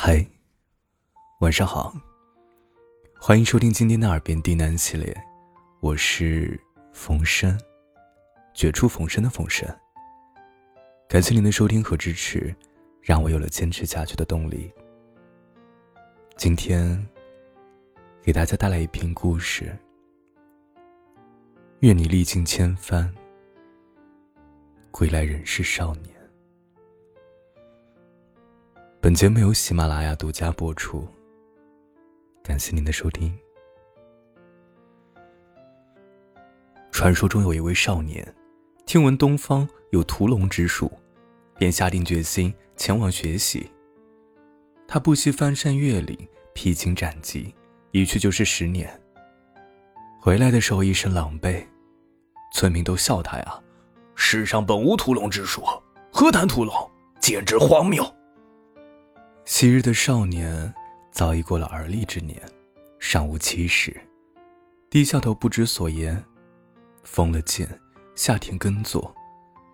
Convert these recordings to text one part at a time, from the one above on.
嗨，晚上好。欢迎收听今天的《耳边低喃》系列，我是冯生，绝处逢生的冯生。感谢您的收听和支持，让我有了坚持下去的动力。今天给大家带来一篇故事。愿你历经千帆，归来仍是少年。本节目由喜马拉雅独家播出，感谢您的收听。传说中有一位少年，听闻东方有屠龙之术，便下定决心前往学习。他不惜翻山越岭，披荆斩棘，一去就是十年。回来的时候一身狼狈，村民都笑他呀：“世上本无屠龙之术，何谈屠龙？简直荒谬！”昔日的少年早已过了而立之年，尚无妻室，低下头不知所言，封了剑，下田耕作，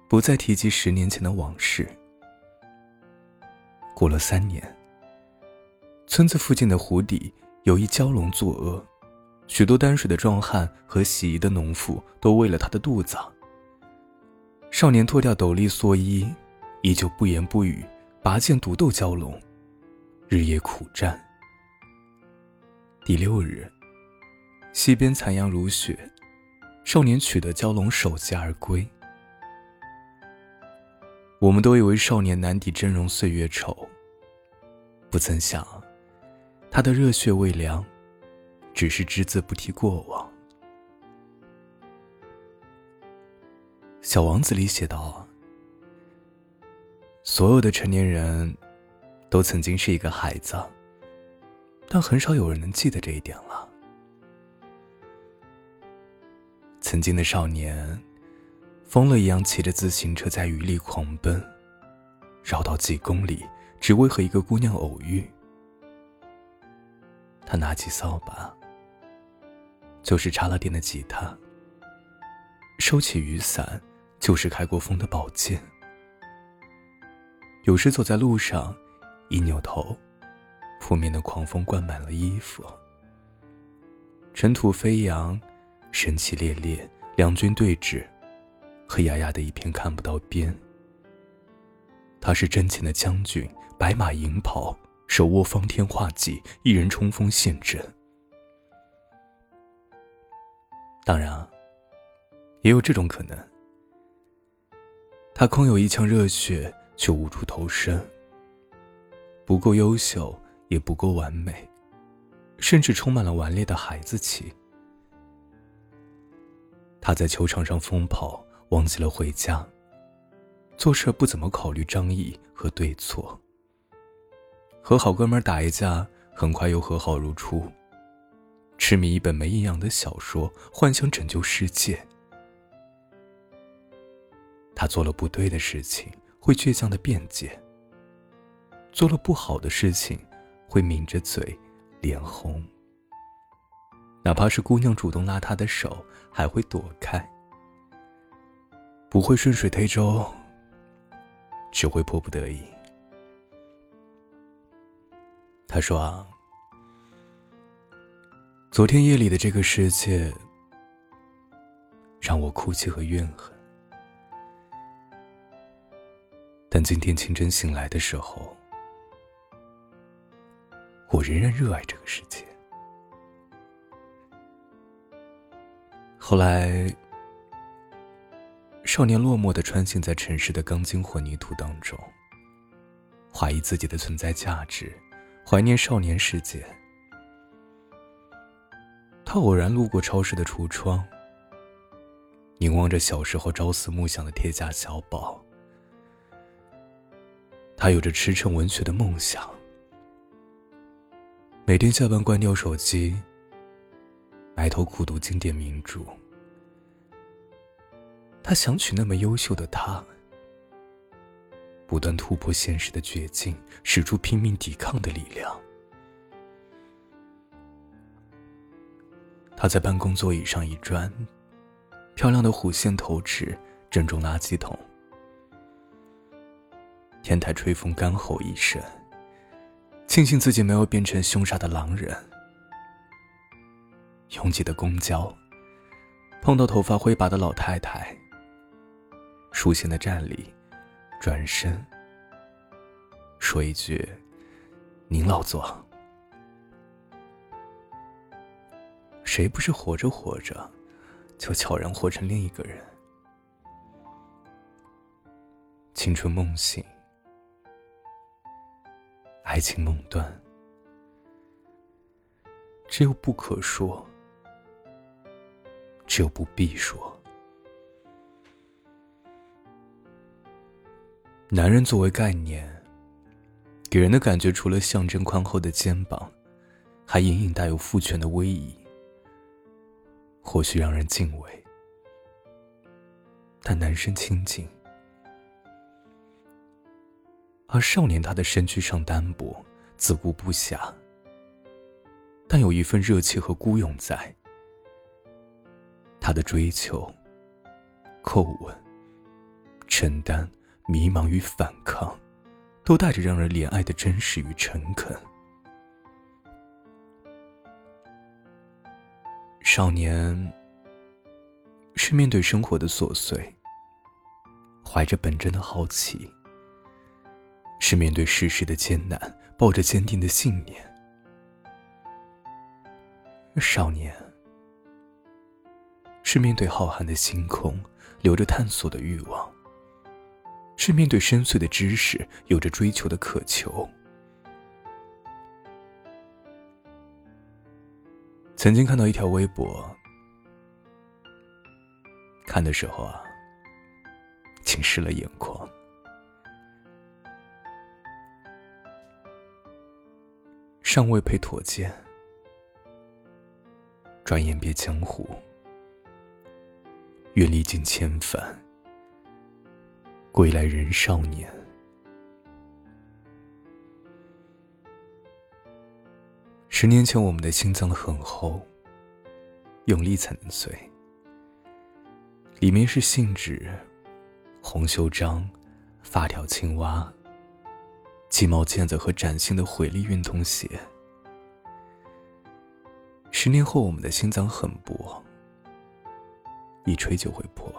不再提及十年前的往事。过了三年，村子附近的湖底有一蛟龙作恶，许多担水的壮汉和洗衣的农妇都喂了他的肚子。少年脱掉斗笠蓑衣，依旧不言不语，拔剑独斗蛟龙。日夜苦战。第六日，西边残阳如血，少年取得蛟龙首级而归。我们都以为少年难抵峥嵘岁月稠，不曾想，他的热血未凉，只是只字不提过往。《小王子》里写道：“所有的成年人。”都曾经是一个孩子，但很少有人能记得这一点了。曾经的少年，疯了一样骑着自行车在雨里狂奔，绕道几公里，只为和一个姑娘偶遇。他拿起扫把，就是插了电的吉他；收起雨伞，就是开过锋的宝剑。有时走在路上。一扭头，扑面的狂风灌满了衣服，尘土飞扬，神气烈烈，两军对峙，黑压压的一片看不到边。他是真前的将军，白马银袍，手握方天画戟，一人冲锋陷阵。当然，也有这种可能，他空有一腔热血，却无处投身。不够优秀，也不够完美，甚至充满了顽劣的孩子气。他在球场上疯跑，忘记了回家。做事不怎么考虑张毅和对错。和好哥们打一架，很快又和好如初。痴迷一本没营养的小说，幻想拯救世界。他做了不对的事情，会倔强的辩解。做了不好的事情，会抿着嘴，脸红。哪怕是姑娘主动拉他的手，还会躲开。不会顺水推舟，只会迫不得已。他说：“啊，昨天夜里的这个世界，让我哭泣和怨恨。但今天清晨醒来的时候。”我仍然热爱这个世界。后来，少年落寞的穿行在城市的钢筋混凝土当中，怀疑自己的存在价值，怀念少年世界。他偶然路过超市的橱窗，凝望着小时候朝思暮想的铁甲小宝。他有着驰骋文学的梦想。每天下班关掉手机，埋头苦读经典名著。他想娶那么优秀的她，不断突破现实的绝境，使出拼命抵抗的力量。他在办公座椅上一转，漂亮的弧线头纸正中垃圾桶。天台吹风干吼一声。庆幸自己没有变成凶杀的狼人。拥挤的公交，碰到头发灰白的老太太，熟悉的站立，转身，说一句：“您老坐。”谁不是活着活着，就悄然活成另一个人？青春梦醒，爱情梦断，只有不可说，只有不必说。男人作为概念，给人的感觉除了象征宽厚的肩膀，还隐隐带有父权的威仪。或许让人敬畏，但男生亲近；而少年，他的身躯上单薄，自顾不暇，但有一份热切和孤勇在。他的追求、叩问、承担、迷茫与反抗，都带着让人怜爱的真实与诚恳。少年是面对生活的琐碎，怀着本真的好奇；是面对世事的艰难，抱着坚定的信念。少年是面对浩瀚的星空，留着探索的欲望；是面对深邃的知识，有着追求的渴求。曾经看到一条微博，看的时候啊，浸湿了眼眶。尚未配妥肩，转眼别江湖，愿历尽千帆，归来仍少年。十年前，我们的心脏很厚，用力才能碎。里面是信纸、红袖章、发条青蛙、鸡毛毽子和崭新的回力运动鞋。十年后，我们的心脏很薄，一吹就会破。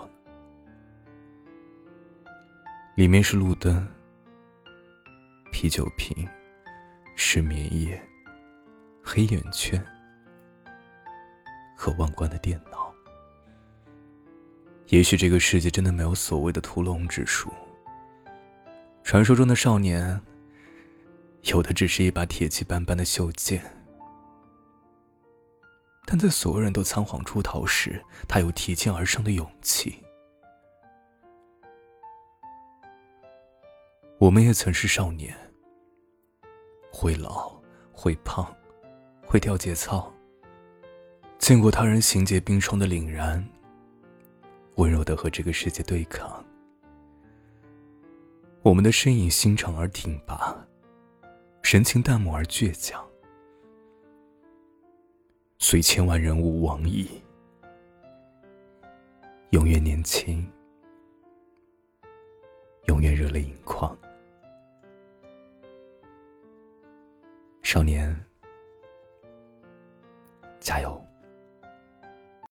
里面是路灯、啤酒瓶、失眠夜。黑眼圈和万贯的电脑，也许这个世界真的没有所谓的屠龙之术。传说中的少年，有的只是一把铁器斑斑的袖剑，但在所有人都仓皇出逃时，他有提剑而上的勇气。我们也曾是少年，会老，会胖。会跳节操，见过他人行劫冰霜的凛然，温柔的和这个世界对抗。我们的身影心长而挺拔，神情淡漠而倔强。虽千万人吾往矣，永远年轻，永远热泪盈眶。少年。加油！